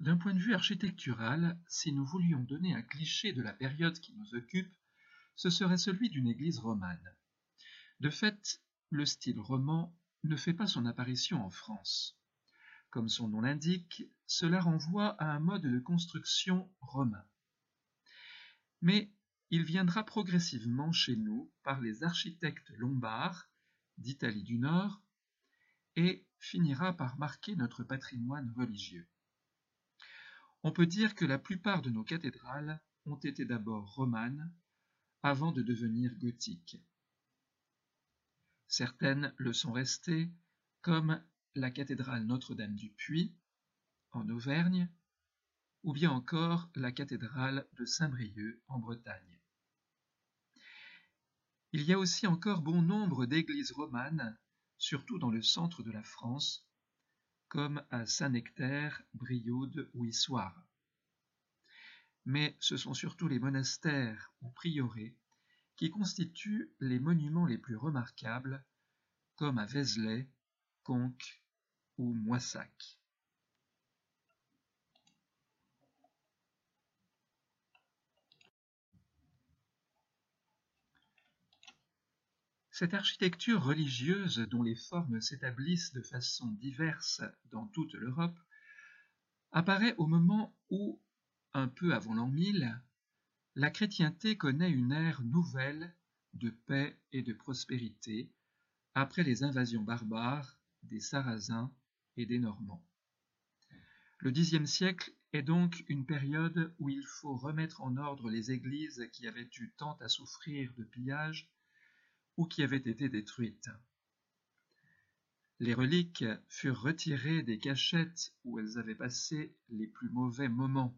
D'un point de vue architectural, si nous voulions donner un cliché de la période qui nous occupe, ce serait celui d'une église romane. De fait, le style roman ne fait pas son apparition en France. Comme son nom l'indique, cela renvoie à un mode de construction romain. Mais il viendra progressivement chez nous par les architectes lombards d'Italie du Nord et finira par marquer notre patrimoine religieux. On peut dire que la plupart de nos cathédrales ont été d'abord romanes avant de devenir gothiques. Certaines le sont restées, comme la cathédrale Notre-Dame du Puy, en Auvergne, ou bien encore la cathédrale de Saint-Brieuc en Bretagne. Il y a aussi encore bon nombre d'églises romanes, surtout dans le centre de la France, comme à Saint-Nectaire, Brioude ou Issoire. Mais ce sont surtout les monastères ou prieurés qui constituent les monuments les plus remarquables, comme à Vézelay, Conques ou Moissac. Cette architecture religieuse dont les formes s'établissent de façon diverse dans toute l'Europe apparaît au moment où, un peu avant l'an 1000, la chrétienté connaît une ère nouvelle de paix et de prospérité après les invasions barbares des Sarrasins et des Normands. Le Xe siècle est donc une période où il faut remettre en ordre les églises qui avaient eu tant à souffrir de pillages ou qui avaient été détruites. Les reliques furent retirées des cachettes où elles avaient passé les plus mauvais moments.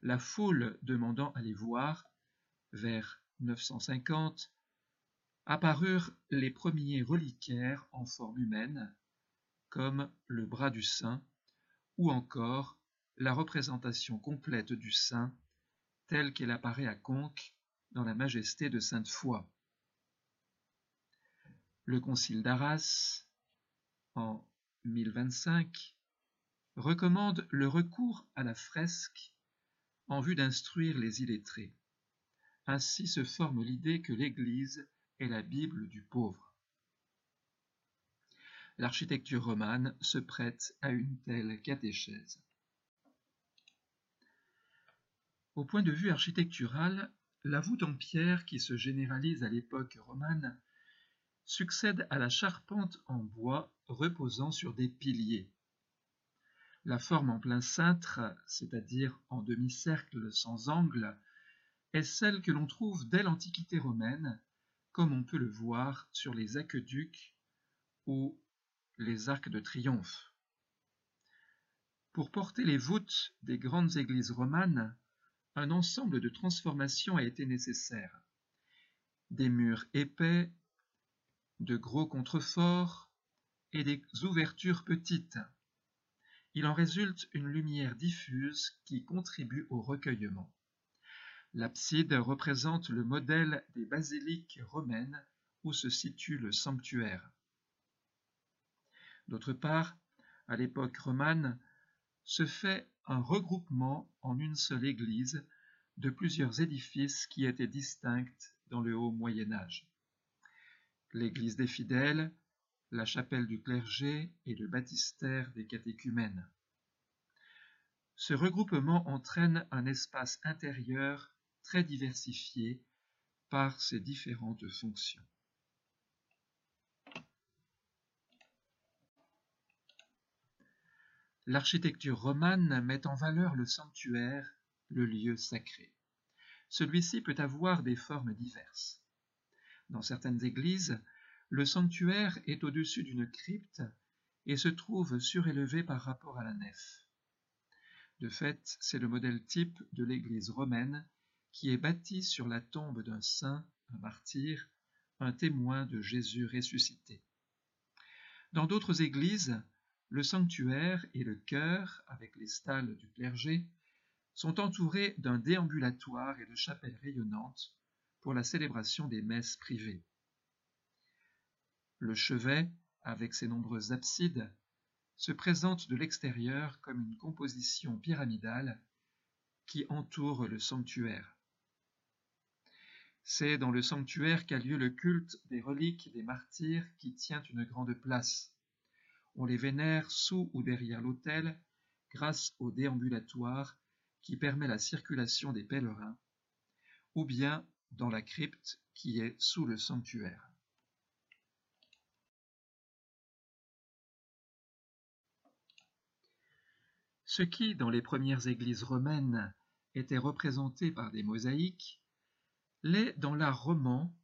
La foule demandant à les voir, vers 950, apparurent les premiers reliquaires en forme humaine, comme le bras du saint, ou encore la représentation complète du saint telle qu'elle apparaît à Conques dans la majesté de Sainte Foy. Le concile d'Arras, en 1025, recommande le recours à la fresque en vue d'instruire les illettrés. Ainsi se forme l'idée que l'Église est la Bible du pauvre. L'architecture romane se prête à une telle catéchèse. Au point de vue architectural, la voûte en pierre qui se généralise à l'époque romane succède à la charpente en bois reposant sur des piliers. La forme en plein cintre, c'est-à-dire en demi-cercle sans angle, est celle que l'on trouve dès l'Antiquité romaine, comme on peut le voir sur les aqueducs ou les arcs de triomphe. Pour porter les voûtes des grandes églises romanes, un ensemble de transformations a été nécessaire. Des murs épais de gros contreforts et des ouvertures petites. Il en résulte une lumière diffuse qui contribue au recueillement. L'abside représente le modèle des basiliques romaines où se situe le sanctuaire. D'autre part, à l'époque romane, se fait un regroupement en une seule église de plusieurs édifices qui étaient distincts dans le haut Moyen Âge l'église des fidèles, la chapelle du clergé et le baptistère des catéchumènes. Ce regroupement entraîne un espace intérieur très diversifié par ses différentes fonctions. L'architecture romane met en valeur le sanctuaire, le lieu sacré. Celui-ci peut avoir des formes diverses. Dans certaines églises, le sanctuaire est au-dessus d'une crypte et se trouve surélevé par rapport à la nef. De fait, c'est le modèle type de l'église romaine qui est bâtie sur la tombe d'un saint, un martyr, un témoin de Jésus ressuscité. Dans d'autres églises, le sanctuaire et le chœur, avec les stalles du clergé, sont entourés d'un déambulatoire et de chapelles rayonnantes pour la célébration des messes privées. Le chevet, avec ses nombreuses absides, se présente de l'extérieur comme une composition pyramidale qui entoure le sanctuaire. C'est dans le sanctuaire qu'a lieu le culte des reliques des martyrs qui tient une grande place. On les vénère sous ou derrière l'autel grâce au déambulatoire qui permet la circulation des pèlerins, ou bien dans la crypte qui est sous le sanctuaire. Ce qui, dans les premières églises romaines, était représenté par des mosaïques, l'est dans l'art roman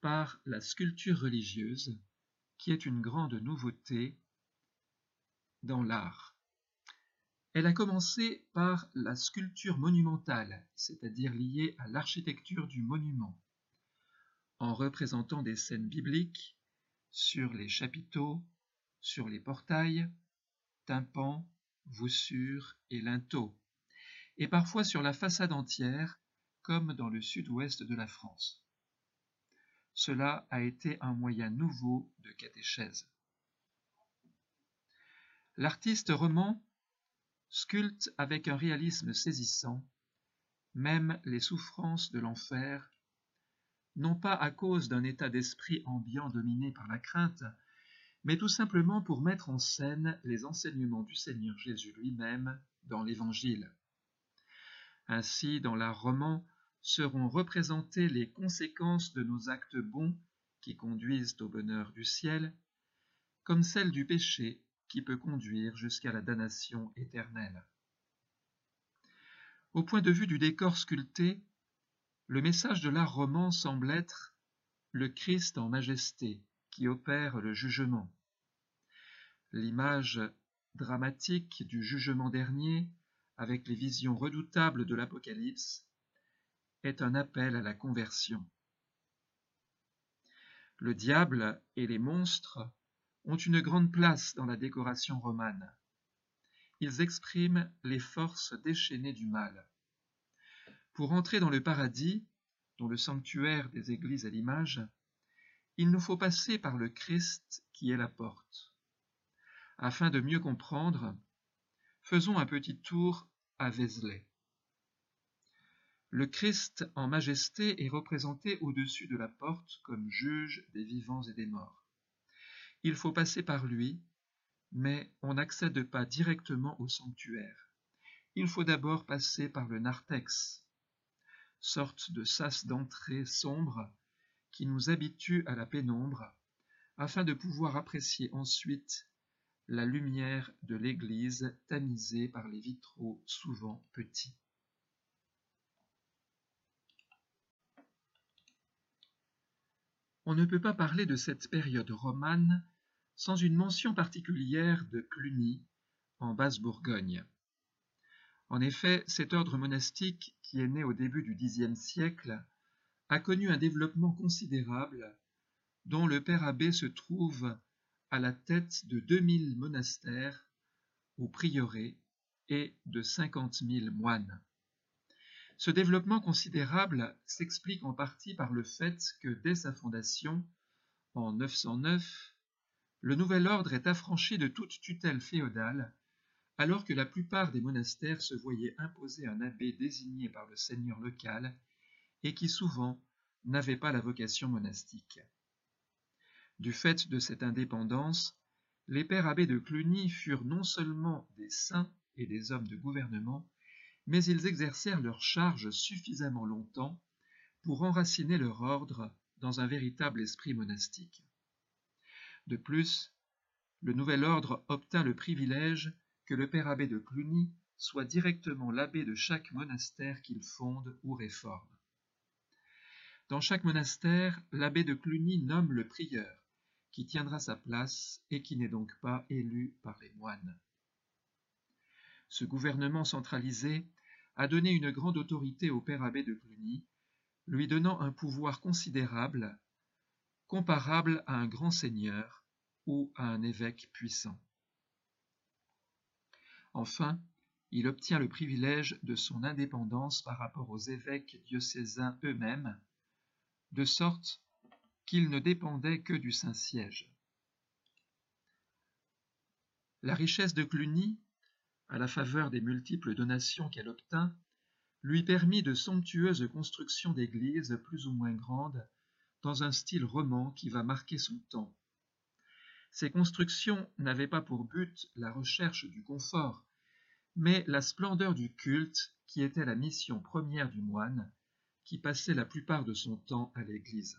par la sculpture religieuse, qui est une grande nouveauté dans l'art. Elle a commencé par la sculpture monumentale, c'est-à-dire liée à l'architecture du monument, en représentant des scènes bibliques sur les chapiteaux, sur les portails, tympans, voussures et linteaux, et parfois sur la façade entière, comme dans le sud-ouest de la France. Cela a été un moyen nouveau de catéchèse. L'artiste roman sculpte avec un réalisme saisissant même les souffrances de l'enfer, non pas à cause d'un état d'esprit ambiant dominé par la crainte, mais tout simplement pour mettre en scène les enseignements du Seigneur Jésus lui-même dans l'Évangile. Ainsi, dans l'art roman, seront représentées les conséquences de nos actes bons qui conduisent au bonheur du ciel, comme celles du péché qui peut conduire jusqu'à la damnation éternelle. Au point de vue du décor sculpté, le message de l'art roman semble être le Christ en majesté qui opère le jugement. L'image dramatique du jugement dernier, avec les visions redoutables de l'Apocalypse, est un appel à la conversion. Le diable et les monstres ont une grande place dans la décoration romane. Ils expriment les forces déchaînées du mal. Pour entrer dans le paradis, dont le sanctuaire des églises à l'image, il nous faut passer par le Christ qui est la porte. Afin de mieux comprendre, faisons un petit tour à Vézelay. Le Christ en majesté est représenté au-dessus de la porte comme juge des vivants et des morts. Il faut passer par lui, mais on n'accède pas directement au sanctuaire. Il faut d'abord passer par le narthex, sorte de sas d'entrée sombre qui nous habitue à la pénombre, afin de pouvoir apprécier ensuite la lumière de l'église tamisée par les vitraux souvent petits. On ne peut pas parler de cette période romane sans une mention particulière de Cluny, en Basse-Bourgogne. En effet, cet ordre monastique, qui est né au début du Xe siècle, a connu un développement considérable, dont le père abbé se trouve à la tête de 2000 monastères ou prieurés et de 50 000 moines. Ce développement considérable s'explique en partie par le fait que dès sa fondation, en 909, le nouvel ordre est affranchi de toute tutelle féodale, alors que la plupart des monastères se voyaient imposer un abbé désigné par le seigneur local et qui souvent n'avait pas la vocation monastique. Du fait de cette indépendance, les pères abbés de Cluny furent non seulement des saints et des hommes de gouvernement, mais ils exercèrent leur charge suffisamment longtemps pour enraciner leur ordre dans un véritable esprit monastique. De plus, le nouvel ordre obtint le privilège que le père abbé de Cluny soit directement l'abbé de chaque monastère qu'il fonde ou réforme. Dans chaque monastère, l'abbé de Cluny nomme le prieur, qui tiendra sa place et qui n'est donc pas élu par les moines. Ce gouvernement centralisé a donné une grande autorité au père abbé de Cluny, lui donnant un pouvoir considérable comparable à un grand seigneur ou à un évêque puissant. Enfin, il obtient le privilège de son indépendance par rapport aux évêques diocésains eux-mêmes, de sorte qu'il ne dépendait que du Saint-Siège. La richesse de Cluny, à la faveur des multiples donations qu'elle obtint, lui permit de somptueuses constructions d'églises plus ou moins grandes, dans un style roman qui va marquer son temps. Ces constructions n'avaient pas pour but la recherche du confort, mais la splendeur du culte qui était la mission première du moine, qui passait la plupart de son temps à l'église.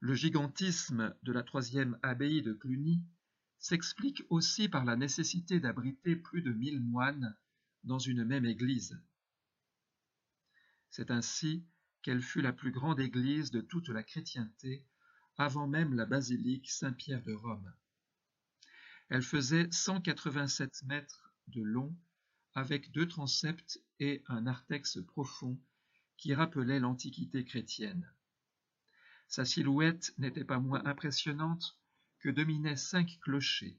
Le gigantisme de la troisième abbaye de Cluny s'explique aussi par la nécessité d'abriter plus de mille moines dans une même église. C'est ainsi qu'elle fut la plus grande église de toute la chrétienté avant même la basilique Saint-Pierre de Rome. Elle faisait 187 mètres de long avec deux transepts et un narthex profond qui rappelait l'antiquité chrétienne. Sa silhouette n'était pas moins impressionnante que dominaient cinq clochers.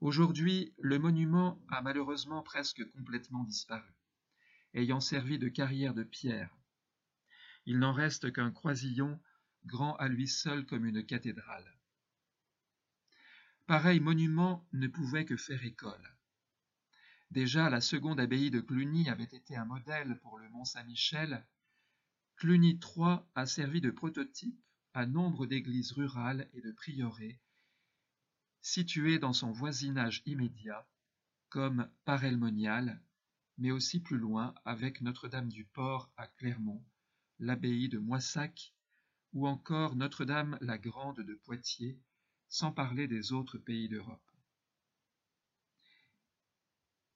Aujourd'hui, le monument a malheureusement presque complètement disparu, ayant servi de carrière de pierre. Il n'en reste qu'un croisillon grand à lui seul comme une cathédrale. Pareil monument ne pouvait que faire école. Déjà la seconde abbaye de Cluny avait été un modèle pour le Mont Saint-Michel. Cluny III a servi de prototype à nombre d'églises rurales et de prieurés situées dans son voisinage immédiat, comme Parelmonial, mais aussi plus loin avec Notre-Dame-du-Port à Clermont, l'abbaye de Moissac ou encore Notre-Dame la Grande de Poitiers, sans parler des autres pays d'Europe.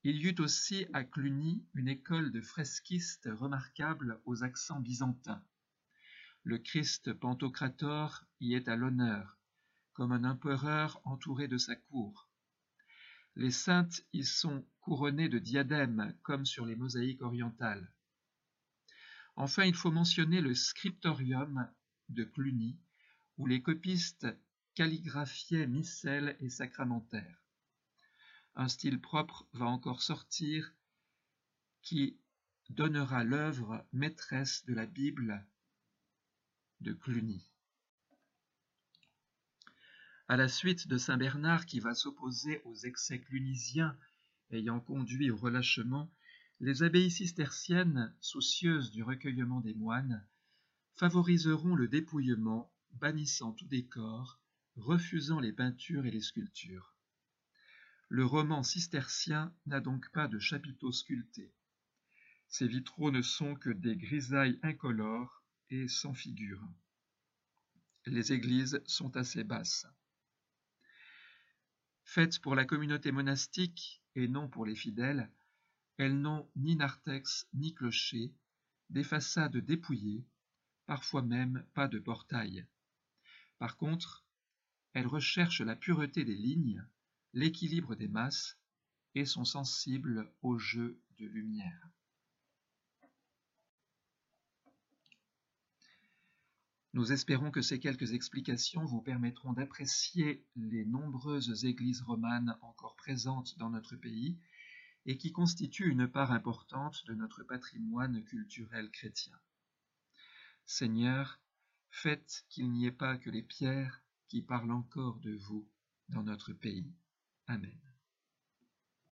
Il y eut aussi à Cluny une école de fresquistes remarquable aux accents byzantins. Le Christ Pantocrator y est à l'honneur, comme un empereur entouré de sa cour. Les saintes y sont couronnées de diadèmes, comme sur les mosaïques orientales. Enfin, il faut mentionner le scriptorium de Cluny, où les copistes calligraphiaient missels et sacramentaires un style propre va encore sortir qui donnera l'œuvre maîtresse de la Bible de Cluny. À la suite de Saint Bernard qui va s'opposer aux excès clunisiens ayant conduit au relâchement, les abbayes cisterciennes, soucieuses du recueillement des moines, favoriseront le dépouillement, bannissant tout décor, refusant les peintures et les sculptures. Le roman cistercien n'a donc pas de chapiteaux sculptés. Ses vitraux ne sont que des grisailles incolores et sans figure. Les églises sont assez basses. Faites pour la communauté monastique et non pour les fidèles, elles n'ont ni narthex ni clocher, des façades dépouillées, parfois même pas de portail. Par contre, elles recherchent la pureté des lignes l'équilibre des masses et sont sensibles au jeu de lumière. Nous espérons que ces quelques explications vous permettront d'apprécier les nombreuses églises romanes encore présentes dans notre pays et qui constituent une part importante de notre patrimoine culturel chrétien. Seigneur, faites qu'il n'y ait pas que les pierres qui parlent encore de vous dans notre pays. Amen.